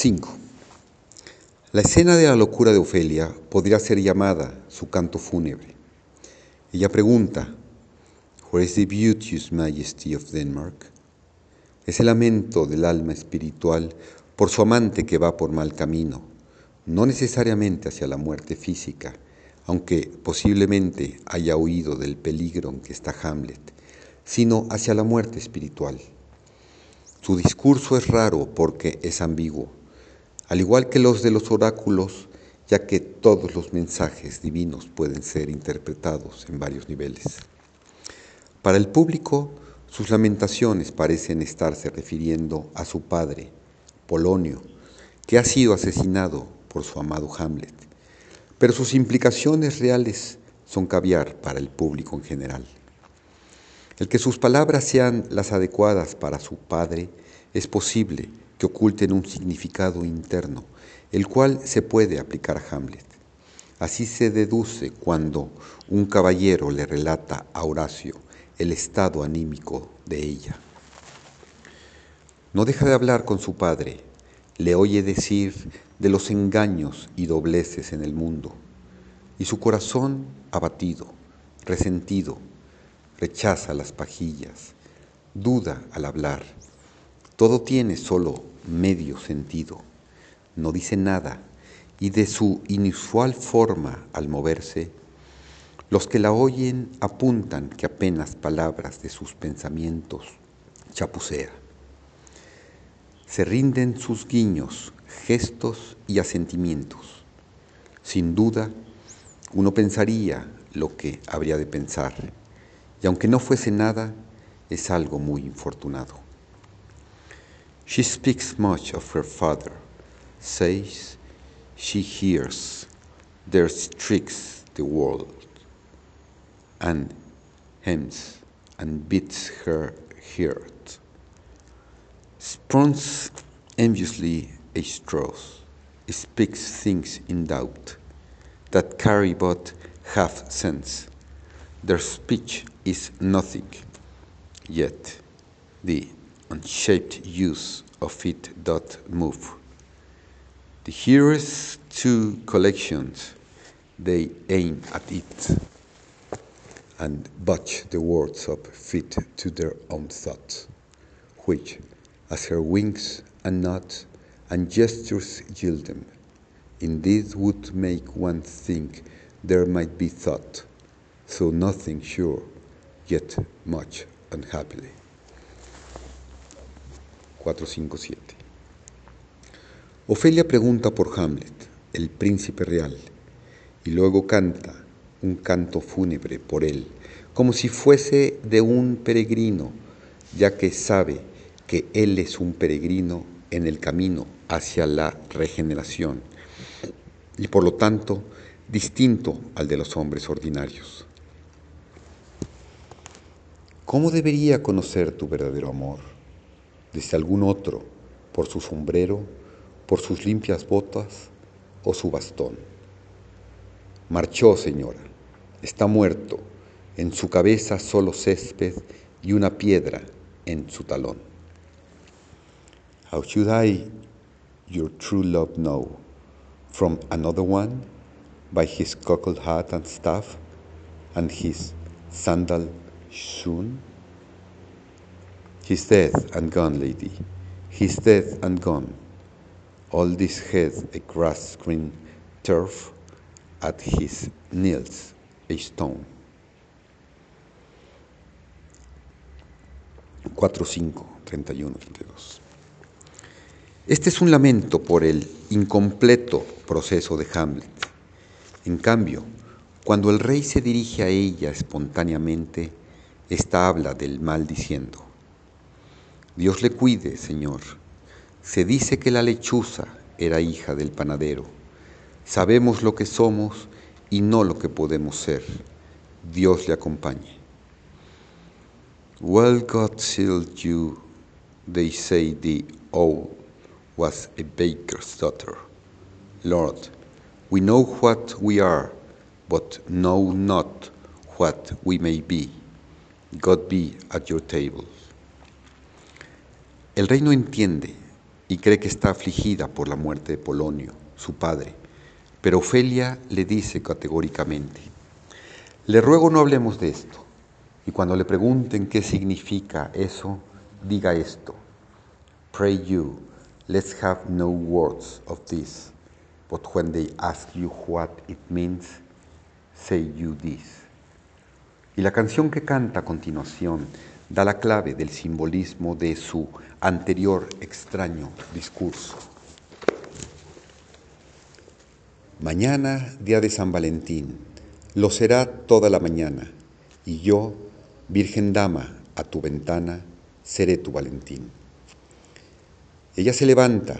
5. La escena de la locura de Ofelia podría ser llamada su canto fúnebre. Ella pregunta, Where is the beauteous majesty of Denmark? Es el lamento del alma espiritual por su amante que va por mal camino, no necesariamente hacia la muerte física, aunque posiblemente haya oído del peligro en que está Hamlet, sino hacia la muerte espiritual. Su discurso es raro porque es ambiguo, al igual que los de los oráculos, ya que todos los mensajes divinos pueden ser interpretados en varios niveles. Para el público, sus lamentaciones parecen estarse refiriendo a su padre, Polonio, que ha sido asesinado por su amado Hamlet pero sus implicaciones reales son caviar para el público en general. El que sus palabras sean las adecuadas para su padre es posible que oculten un significado interno, el cual se puede aplicar a Hamlet. Así se deduce cuando un caballero le relata a Horacio el estado anímico de ella. No deja de hablar con su padre, le oye decir de los engaños y dobleces en el mundo, y su corazón abatido, resentido, rechaza las pajillas, duda al hablar, todo tiene solo medio sentido, no dice nada, y de su inusual forma al moverse, los que la oyen apuntan que apenas palabras de sus pensamientos chapucea. Se rinden sus guiños gestos y asentimientos. Sin duda, uno pensaría lo que habría de pensar, y aunque no fuese nada, es algo muy infortunado. She speaks much of her father, says she hears their tricks the world, and hems and beats her heart. Spawns enviously a straws, speaks things in doubt, that carry but half sense. Their speech is nothing, yet the unshaped use of it doth move. The hearers two collections, they aim at it, and butch the words up fit to their own thoughts, which, as her wings and nods, and gestures yield them. Indeed would make one think there might be thought, so nothing sure, yet much unhappily. 457. Ofelia pregunta por Hamlet, el príncipe real, y luego canta un canto fúnebre por él, como si fuese de un peregrino, ya que sabe que él es un peregrino en el camino hacia la regeneración y por lo tanto distinto al de los hombres ordinarios. ¿Cómo debería conocer tu verdadero amor? ¿Desde algún otro? ¿Por su sombrero? ¿Por sus limpias botas? ¿O su bastón? Marchó, señora. Está muerto. En su cabeza solo césped y una piedra en su talón. How should I your true love know from another one by his cockle hat and staff and his sandal shoon? He's dead and gone, lady. He's dead and gone. All this head a grass green turf, at his kneels a stone. 4, 5, 31, 32. Este es un lamento por el incompleto proceso de Hamlet. En cambio, cuando el rey se dirige a ella espontáneamente, ésta habla del mal diciendo, Dios le cuide, Señor. Se dice que la lechuza era hija del panadero. Sabemos lo que somos y no lo que podemos ser. Dios le acompañe. Well, God shield you, they say the old was a baker's daughter. Lord, we know what we are, but know not what we may be. God be at your table. El rey no entiende, y cree que está afligida por la muerte de Polonio, su padre. Pero Ofelia le dice categóricamente, le ruego no hablemos de esto. Y cuando le pregunten qué significa eso, diga esto. Pray you, let's have no words of this. But when they ask you what it means, say you this. Y la canción que canta a continuación da la clave del simbolismo de su anterior extraño discurso. Mañana, día de San Valentín, lo será toda la mañana, y yo, Virgen Dama, a tu ventana, seré tu Valentín. Ella se levanta,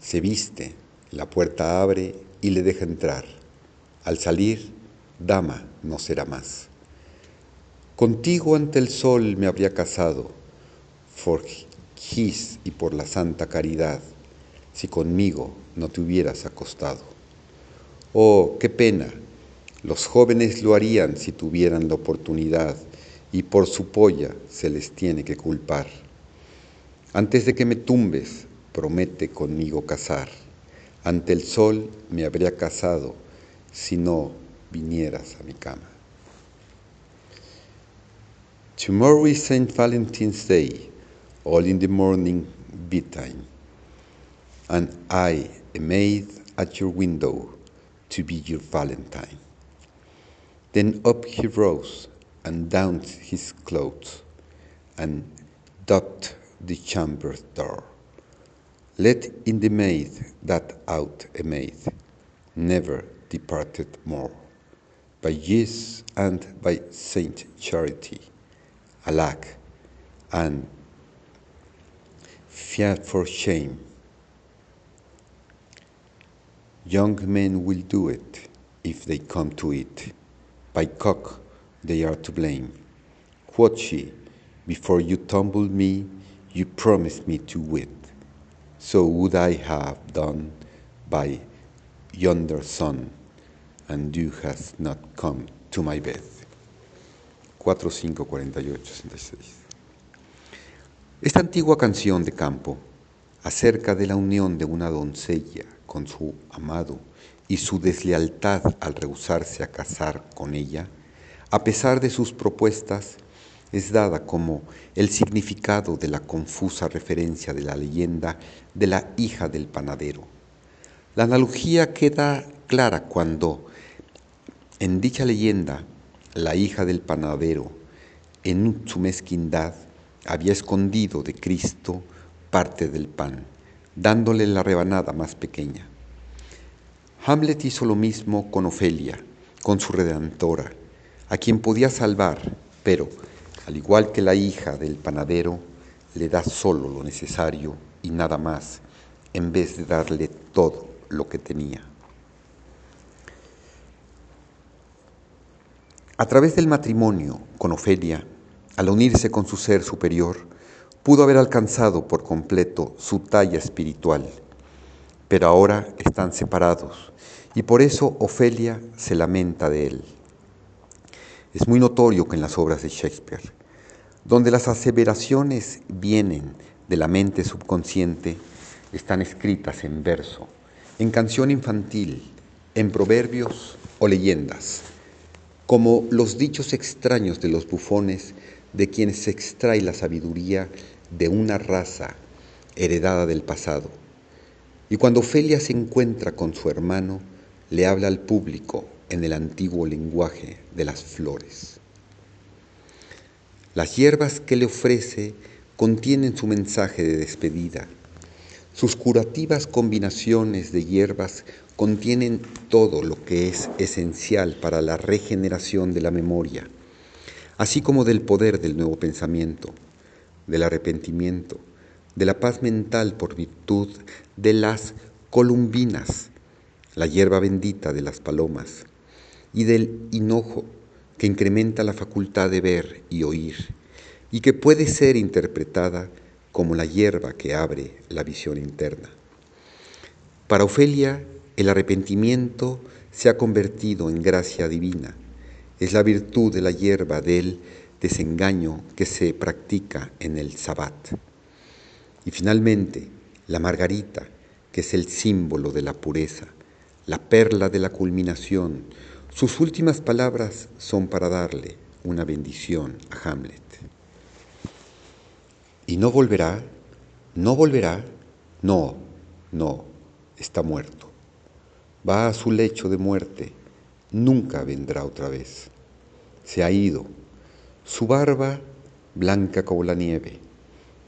se viste, la puerta abre y le deja entrar. Al salir, Dama no será más. Contigo ante el sol me habría casado, for his y por la santa caridad, si conmigo no te hubieras acostado. Oh, qué pena, los jóvenes lo harían si tuvieran la oportunidad y por su polla se les tiene que culpar. Antes de que me tumbes, promete conmigo casar. Ante el sol me habría casado si no vinieras a mi cama. Tomorrow is St. Valentine's Day, all in the morning bedtime, and I, a maid at your window, to be your Valentine. Then up he rose and donned his clothes, and doffed the chamber door. Let in the maid that out a maid, never departed more. By Jesus and by Saint Charity, alack, and fear for shame. Young men will do it if they come to it. By cock they are to blame. Quoth she, before you tumbled me, you promised me to wit. So would I have done by yonder sun, and you hast not come to my bed. 4, 5, 48, 66. Esta antigua canción de campo acerca de la unión de una doncella con su amado y su deslealtad al rehusarse a casar con ella, a pesar de sus propuestas, es dada como el significado de la confusa referencia de la leyenda de la hija del panadero. La analogía queda clara cuando en dicha leyenda la hija del panadero, en su mezquindad, había escondido de Cristo parte del pan, dándole la rebanada más pequeña. Hamlet hizo lo mismo con Ofelia, con su redentora, a quien podía salvar, pero, al igual que la hija del panadero, le da solo lo necesario y nada más, en vez de darle todo lo que tenía. A través del matrimonio con Ofelia, al unirse con su ser superior, pudo haber alcanzado por completo su talla espiritual, pero ahora están separados y por eso Ofelia se lamenta de él. Es muy notorio que en las obras de Shakespeare, donde las aseveraciones vienen de la mente subconsciente, están escritas en verso, en canción infantil, en proverbios o leyendas como los dichos extraños de los bufones de quienes se extrae la sabiduría de una raza heredada del pasado. Y cuando Ofelia se encuentra con su hermano, le habla al público en el antiguo lenguaje de las flores. Las hierbas que le ofrece contienen su mensaje de despedida. Sus curativas combinaciones de hierbas contienen todo lo que es esencial para la regeneración de la memoria, así como del poder del nuevo pensamiento, del arrepentimiento, de la paz mental por virtud de las columbinas, la hierba bendita de las palomas, y del hinojo que incrementa la facultad de ver y oír, y que puede ser interpretada como la hierba que abre la visión interna. Para Ofelia, el arrepentimiento se ha convertido en gracia divina. Es la virtud de la hierba del desengaño que se practica en el sabbat. Y finalmente, la margarita, que es el símbolo de la pureza, la perla de la culminación. Sus últimas palabras son para darle una bendición a Hamlet. ¿Y no volverá? ¿No volverá? No, no, está muerto. Va a su lecho de muerte, nunca vendrá otra vez. Se ha ido, su barba blanca como la nieve,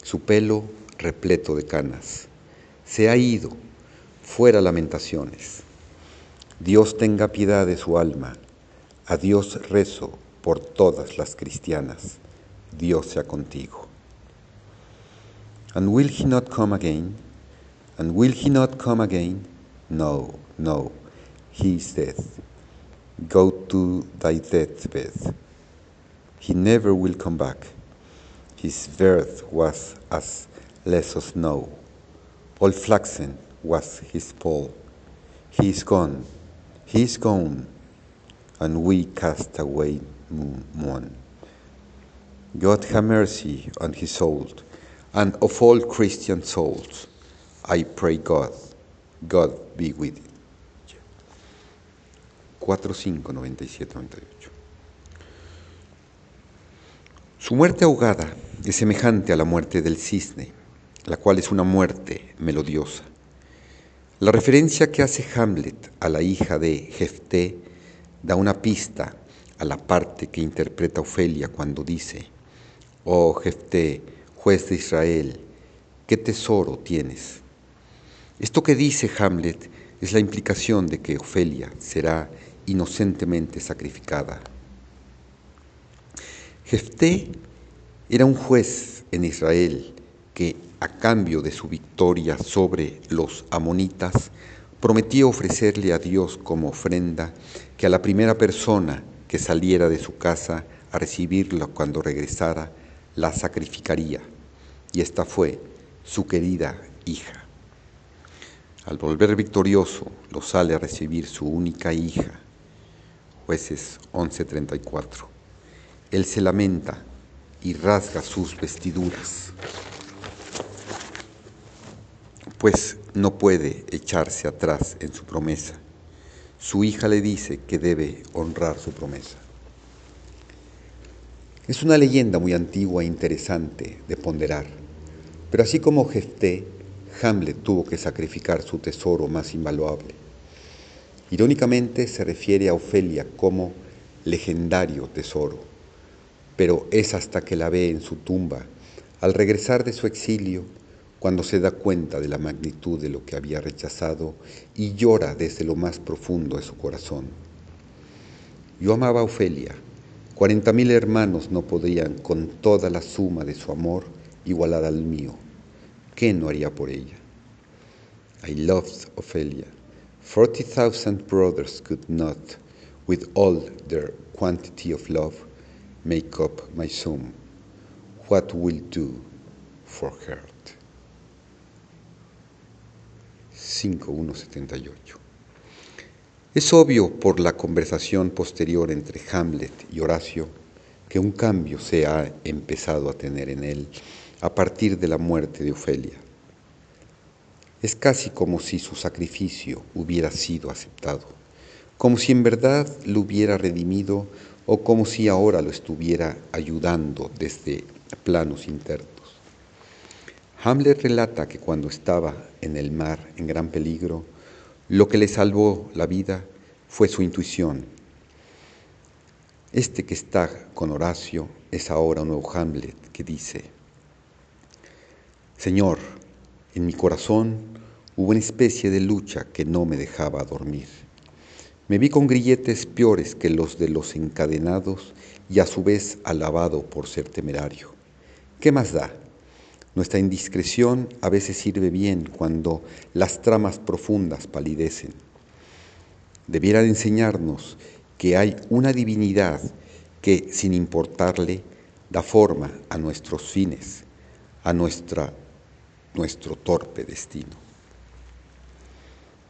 su pelo repleto de canas. Se ha ido, fuera lamentaciones. Dios tenga piedad de su alma. A Dios rezo por todas las cristianas. Dios sea contigo. And will he not come again? And will he not come again? No, no, he is dead. Go to thy deathbed. He never will come back. His birth was as less of snow. All flaxen was his pole. He is gone, he is gone, and we cast away mourn. God have mercy on his soul, and of all Christian souls, I pray God, God be with you. 4, 5, 97, 98. Su muerte ahogada es semejante a la muerte del cisne, la cual es una muerte melodiosa. La referencia que hace Hamlet a la hija de Jefté da una pista a la parte que interpreta Ofelia cuando dice, Oh Jefté, juez de Israel, ¿qué tesoro tienes? Esto que dice Hamlet es la implicación de que Ofelia será inocentemente sacrificada. Jefté era un juez en Israel que, a cambio de su victoria sobre los amonitas, prometió ofrecerle a Dios como ofrenda que a la primera persona que saliera de su casa a recibirlo cuando regresara, la sacrificaría. Y esta fue su querida hija. Al volver victorioso, lo sale a recibir su única hija. Jueces 11:34. Él se lamenta y rasga sus vestiduras, pues no puede echarse atrás en su promesa. Su hija le dice que debe honrar su promesa. Es una leyenda muy antigua e interesante de ponderar, pero así como Jefté, Hamlet tuvo que sacrificar su tesoro más invaluable. Irónicamente se refiere a Ofelia como legendario tesoro pero es hasta que la ve en su tumba, al regresar de su exilio, cuando se da cuenta de la magnitud de lo que había rechazado y llora desde lo más profundo de su corazón. Yo amaba a Ofelia. Cuarenta mil hermanos no podrían, con toda la suma de su amor, igualar al mío. ¿Qué no haría por ella? I loved Ophelia. Forty thousand brothers could not, with all their quantity of love, make up my sum. What will do for her? 5.178. Es obvio por la conversación posterior entre Hamlet y Horacio que un cambio se ha empezado a tener en él a partir de la muerte de Ofelia. Es casi como si su sacrificio hubiera sido aceptado, como si en verdad lo hubiera redimido o como si ahora lo estuviera ayudando desde planos internos. Hamlet relata que cuando estaba en el mar en gran peligro, lo que le salvó la vida fue su intuición. Este que está con Horacio es ahora un nuevo Hamlet que dice, Señor, en mi corazón hubo una especie de lucha que no me dejaba dormir. Me vi con grilletes peores que los de los encadenados y a su vez alabado por ser temerario. ¿Qué más da? Nuestra indiscreción a veces sirve bien cuando las tramas profundas palidecen. Debiera de enseñarnos que hay una divinidad que, sin importarle, da forma a nuestros fines, a nuestra, nuestro torpe destino.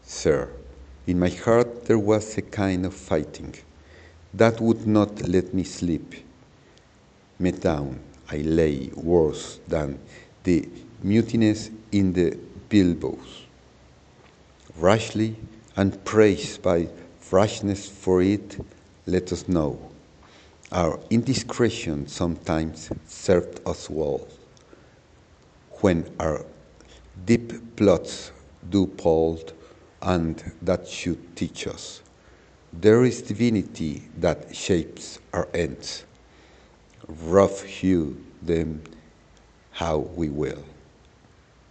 Sir, In my heart there was a kind of fighting that would not let me sleep. Me down, I lay worse than the mutinous in the bilboes. Rashly and praised by rashness for it, let us know. Our indiscretion sometimes served us well. When our deep plots do pulled, and that should teach us. There is divinity that shapes our ends. Rough hew them how we will.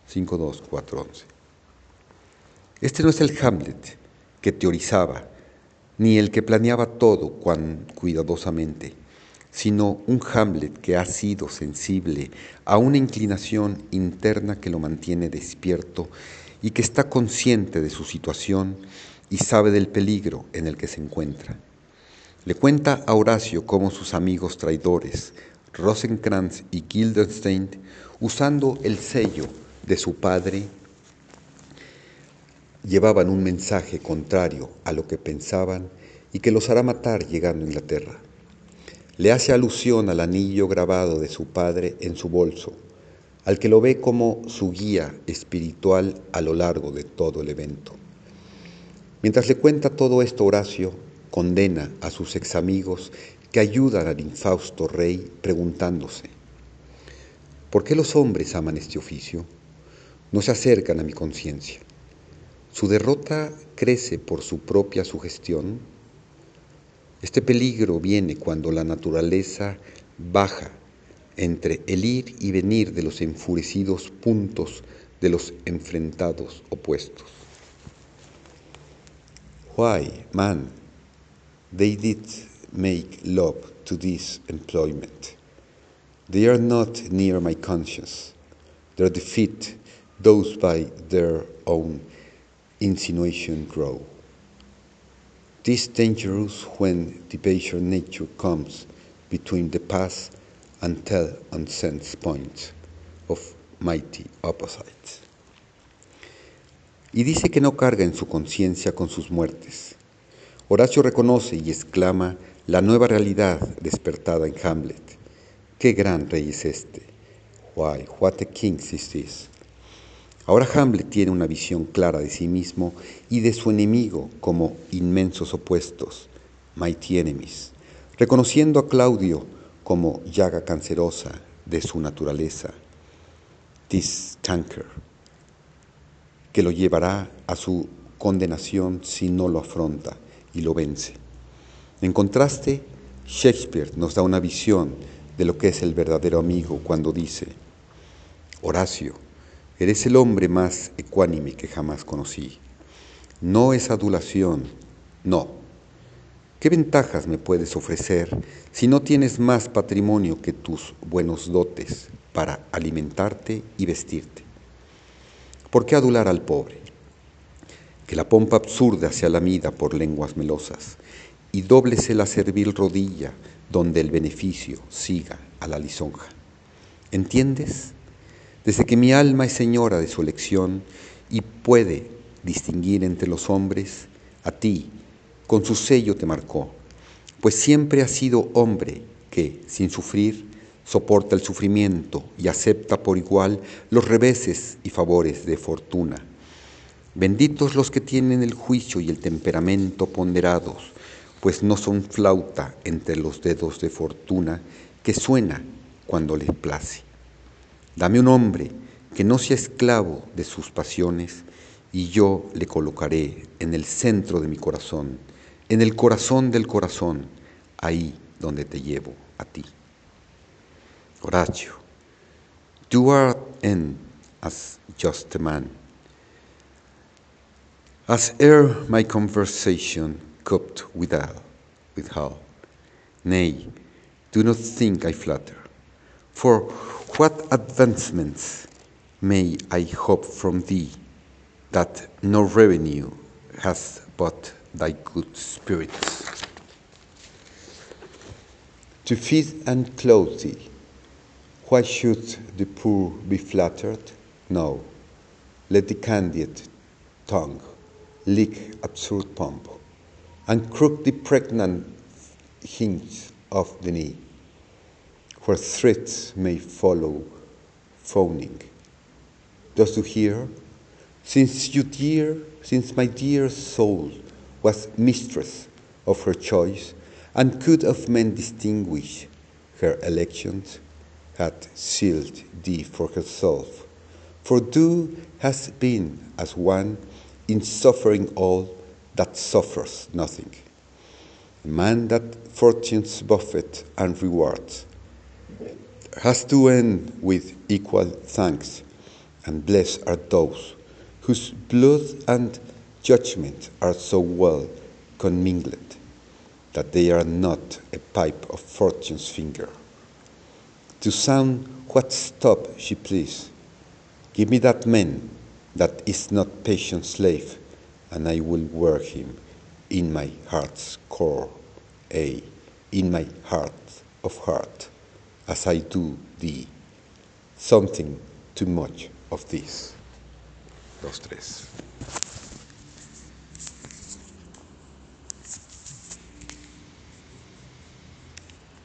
5.2.4.11. Este no es el Hamlet que teorizaba, ni el que planeaba todo cuán cuidadosamente, sino un Hamlet que ha sido sensible a una inclinación interna que lo mantiene despierto y que está consciente de su situación y sabe del peligro en el que se encuentra. Le cuenta a Horacio cómo sus amigos traidores, Rosenkrantz y Guildenstein, usando el sello de su padre, llevaban un mensaje contrario a lo que pensaban y que los hará matar llegando a Inglaterra. Le hace alusión al anillo grabado de su padre en su bolso, al que lo ve como su guía espiritual a lo largo de todo el evento. Mientras le cuenta todo esto Horacio, condena a sus ex amigos que ayudan al infausto rey preguntándose, ¿por qué los hombres aman este oficio? No se acercan a mi conciencia. Su derrota crece por su propia sugestión. Este peligro viene cuando la naturaleza baja entre el ir y venir de los enfurecidos puntos de los enfrentados opuestos. Why, man, they did make love to this employment. They are not near my conscience. Their defeat, those by their own insinuation grow. This dangerous when the basic nature comes between the past and tell and sense points of mighty opposites. Y dice que no carga en su conciencia con sus muertes. Horacio reconoce y exclama la nueva realidad despertada en Hamlet. ¡Qué gran rey es este! Why, what a king is this? Ahora Hamlet tiene una visión clara de sí mismo y de su enemigo como inmensos opuestos, mighty enemies, reconociendo a Claudio como llaga cancerosa de su naturaleza, this tanker, que lo llevará a su condenación si no lo afronta y lo vence. En contraste, Shakespeare nos da una visión de lo que es el verdadero amigo cuando dice, Horacio, Eres el hombre más ecuánime que jamás conocí. No es adulación, no. ¿Qué ventajas me puedes ofrecer si no tienes más patrimonio que tus buenos dotes para alimentarte y vestirte? ¿Por qué adular al pobre? Que la pompa absurda sea lamida por lenguas melosas y dóblese la servil rodilla donde el beneficio siga a la lisonja. ¿Entiendes? Desde que mi alma es señora de su elección y puede distinguir entre los hombres, a ti, con su sello te marcó, pues siempre has sido hombre que, sin sufrir, soporta el sufrimiento y acepta por igual los reveses y favores de fortuna. Benditos los que tienen el juicio y el temperamento ponderados, pues no son flauta entre los dedos de fortuna que suena cuando les place. Dame un hombre que no sea esclavo de sus pasiones y yo le colocaré en el centro de mi corazón, en el corazón del corazón, ahí donde te llevo a ti. Horacio, you are in as just a man. As ere my conversation coped with all, with. Nay, do not think I flatter, for what advancements may I hope from thee that no revenue hath but thy good spirits? To feed and clothe thee, why should the poor be flattered? No, let the candid tongue lick absurd pomp, and crook the pregnant hinge of the knee where threats may follow phoning. Dost thou hear? Since you dear, since my dear soul was mistress of her choice, and could of men distinguish her elections, had sealed thee for herself. For thou hast been as one in suffering all that suffers nothing. A man that fortune's buffet and rewards has to end with equal thanks, and blessed are those whose blood and judgment are so well commingled that they are not a pipe of fortune's finger. To sound what stop she please, give me that man that is not patient's slave, and I will wear him in my heart's core, ay, in my heart of heart, as I do thee. Something too much of this. Dos, tres.